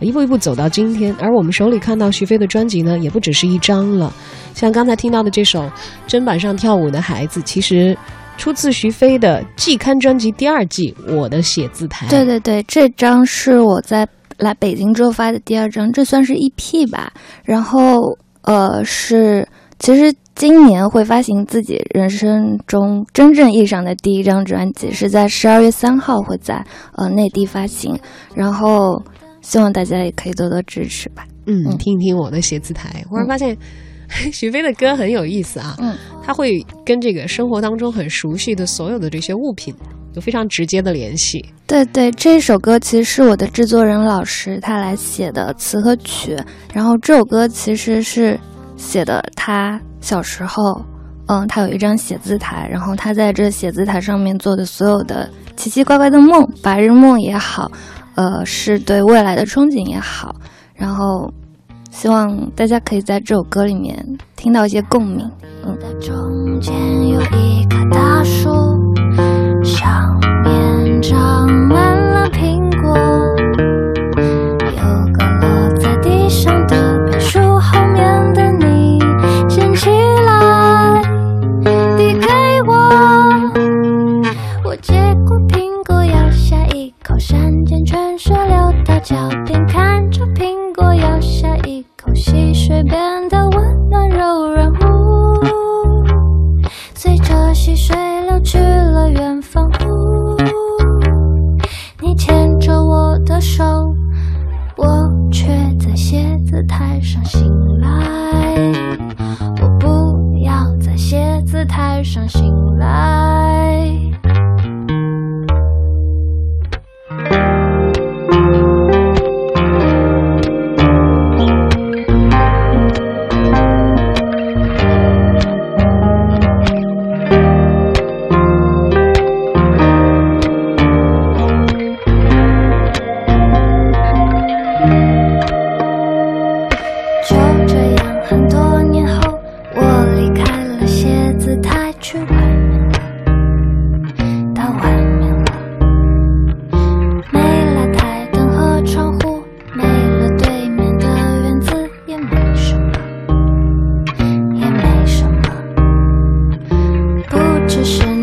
一步一步走到今天。而我们手里看到徐飞的专辑呢，也不只是一张了。像刚才听到的这首《砧板上跳舞的孩子》，其实出自徐飞的季刊专辑第二季《我的写字台》。对对对，这张是我在来北京之后发的第二张，这算是 EP 吧。然后呃，是其实今年会发行自己人生中真正意义上的第一张专辑，是在十二月三号会在呃内地发行。然后希望大家也可以多多支持吧。嗯，听一听我的写字台，忽然发现。许飞的歌很有意思啊，嗯，他会跟这个生活当中很熟悉的所有的这些物品有非常直接的联系。对对，这首歌其实是我的制作人老师他来写的词和曲，然后这首歌其实是写的他小时候，嗯，他有一张写字台，然后他在这写字台上面做的所有的奇奇怪怪的梦，白日梦也好，呃，是对未来的憧憬也好，然后。希望大家可以在这首歌里面听到一些共鸣。嗯。中间有一棵大树，上面长醒来，我不要在写字台上醒来。只是。